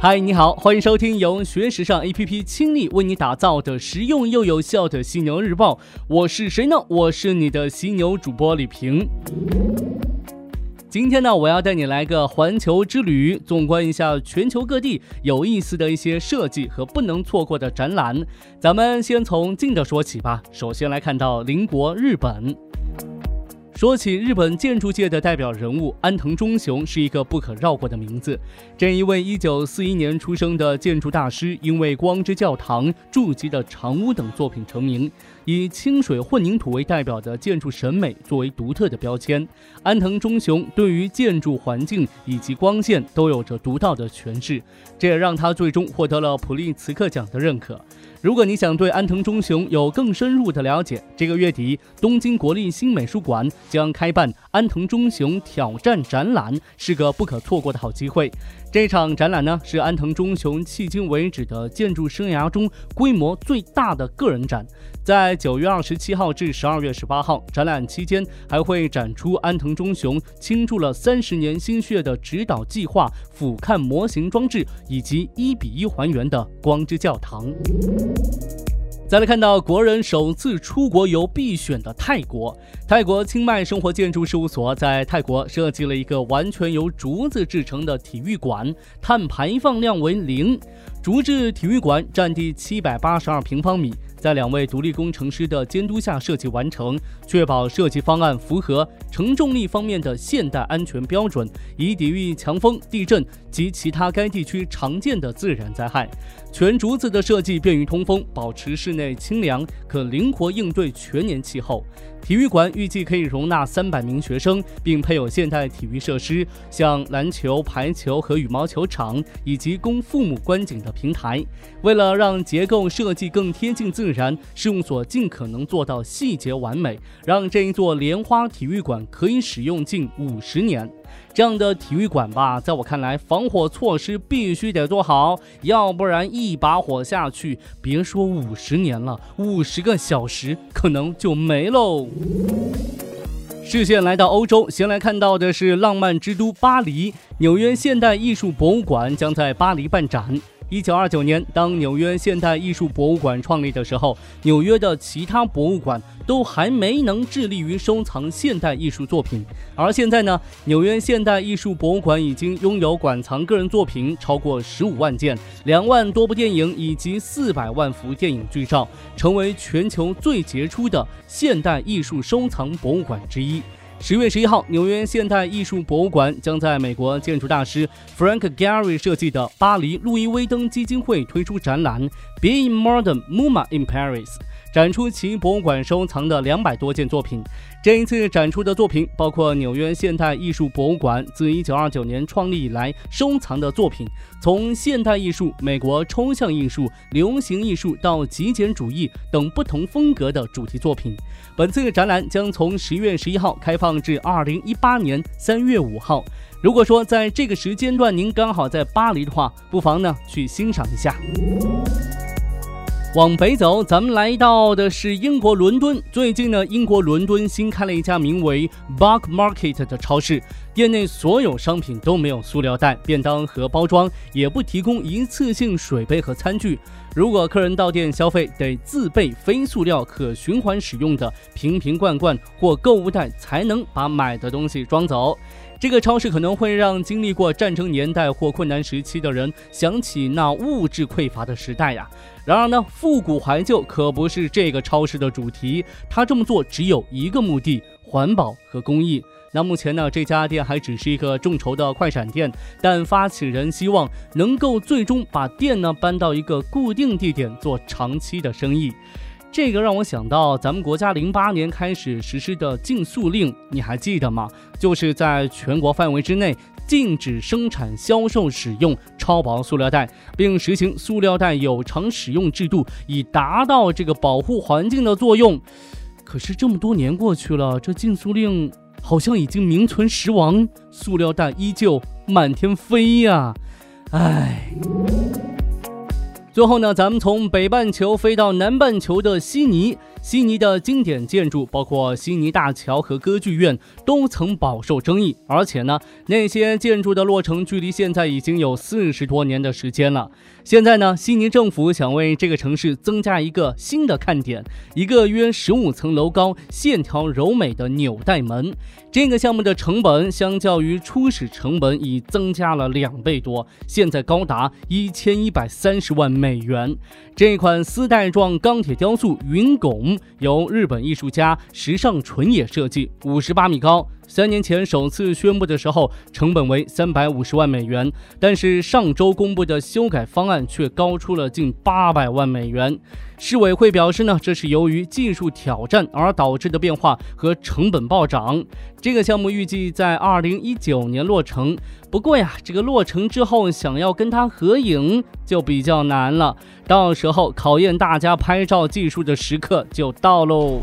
嗨，你好，欢迎收听由学时尚 APP 倾力为你打造的实用又有效的犀牛日报。我是谁呢？我是你的犀牛主播李平。今天呢，我要带你来个环球之旅，纵观一下全球各地有意思的一些设计和不能错过的展览。咱们先从近的说起吧。首先来看到邻国日本。说起日本建筑界的代表人物安藤忠雄，是一个不可绕过的名字。这一位1941年出生的建筑大师，因为光之教堂、筑基的长屋等作品成名。以清水混凝土为代表的建筑审美作为独特的标签，安藤忠雄对于建筑环境以及光线都有着独到的诠释，这也让他最终获得了普利茨克奖的认可。如果你想对安藤忠雄有更深入的了解，这个月底东京国立新美术馆将开办安藤忠雄挑战展览，是个不可错过的好机会。这场展览呢，是安藤忠雄迄今为止的建筑生涯中规模最大的个人展。在九月二十七号至十二月十八号，展览期间还会展出安藤忠雄倾注了三十年心血的指导计划俯瞰模型装置，以及一比一还原的光之教堂。再来看到国人首次出国游必选的泰国，泰国清迈生活建筑事务所在泰国设计了一个完全由竹子制成的体育馆，碳排放量为零，竹制体育馆占地七百八十二平方米。在两位独立工程师的监督下设计完成，确保设计方案符合承重力方面的现代安全标准，以抵御强风、地震及其他该地区常见的自然灾害。全竹子的设计便于通风，保持室内清凉，可灵活应对全年气候。体育馆预计可以容纳三百名学生，并配有现代体育设施，像篮球、排球和羽毛球场，以及供父母观景的平台。为了让结构设计更贴近自然，事务所尽可能做到细节完美，让这一座莲花体育馆可以使用近五十年。这样的体育馆吧，在我看来，防火措施必须得做好，要不然一把火下去，别说五十年了，五十个小时可能就没喽。视线来到欧洲，先来看到的是浪漫之都巴黎，纽约现代艺术博物馆将在巴黎办展。一九二九年，当纽约现代艺术博物馆创立的时候，纽约的其他博物馆都还没能致力于收藏现代艺术作品。而现在呢，纽约现代艺术博物馆已经拥有馆藏个人作品超过十五万件、两万多部电影以及四百万幅电影剧照，成为全球最杰出的现代艺术收藏博物馆之一。十月十一号，纽约现代艺术博物馆将在美国建筑大师 Frank Gehry 设计的巴黎路易威登基金会推出展览《Being Modern Muma in Paris》。展出其博物馆收藏的两百多件作品。这一次展出的作品包括纽约现代艺术博物馆自1929年创立以来收藏的作品，从现代艺术、美国抽象艺术、流行艺术到极简主义等不同风格的主题作品。本次展览将从十月十一号开放至二零一八年三月五号。如果说在这个时间段您刚好在巴黎的话，不妨呢去欣赏一下。往北走，咱们来到的是英国伦敦。最近呢，英国伦敦新开了一家名为 Bug Market 的超市，店内所有商品都没有塑料袋、便当盒包装，也不提供一次性水杯和餐具。如果客人到店消费，得自备非塑料可循环使用的瓶瓶罐罐或购物袋，才能把买的东西装走。这个超市可能会让经历过战争年代或困难时期的人想起那物质匮乏的时代呀。然而呢，复古怀旧可不是这个超市的主题，它这么做只有一个目的：环保和公益。那目前呢，这家店还只是一个众筹的快闪店，但发起人希望能够最终把店呢搬到一个固定地点做长期的生意。这个让我想到咱们国家零八年开始实施的禁塑令，你还记得吗？就是在全国范围之内禁止生产、销售、使用超薄塑料袋，并实行塑料袋有偿使用制度，以达到这个保护环境的作用。可是这么多年过去了，这禁塑令好像已经名存实亡，塑料袋依旧满天飞呀！唉。最后呢，咱们从北半球飞到南半球的悉尼，悉尼的经典建筑，包括悉尼大桥和歌剧院，都曾饱受争议。而且呢，那些建筑的落成距离现在已经有四十多年的时间了。现在呢，悉尼政府想为这个城市增加一个新的看点，一个约十五层楼高、线条柔美的纽带门。这个项目的成本相较于初始成本已增加了两倍多，现在高达一千一百三十万美元。这款丝带状钢铁雕塑云拱由日本艺术家时尚纯也设计，五十八米高。三年前首次宣布的时候，成本为三百五十万美元，但是上周公布的修改方案却高出了近八百万美元。市委会表示呢，这是由于技术挑战而导致的变化和成本暴涨。这个项目预计在二零一九年落成，不过呀，这个落成之后想要跟它合影就比较难了，到时候考验大家拍照技术的时刻就到喽。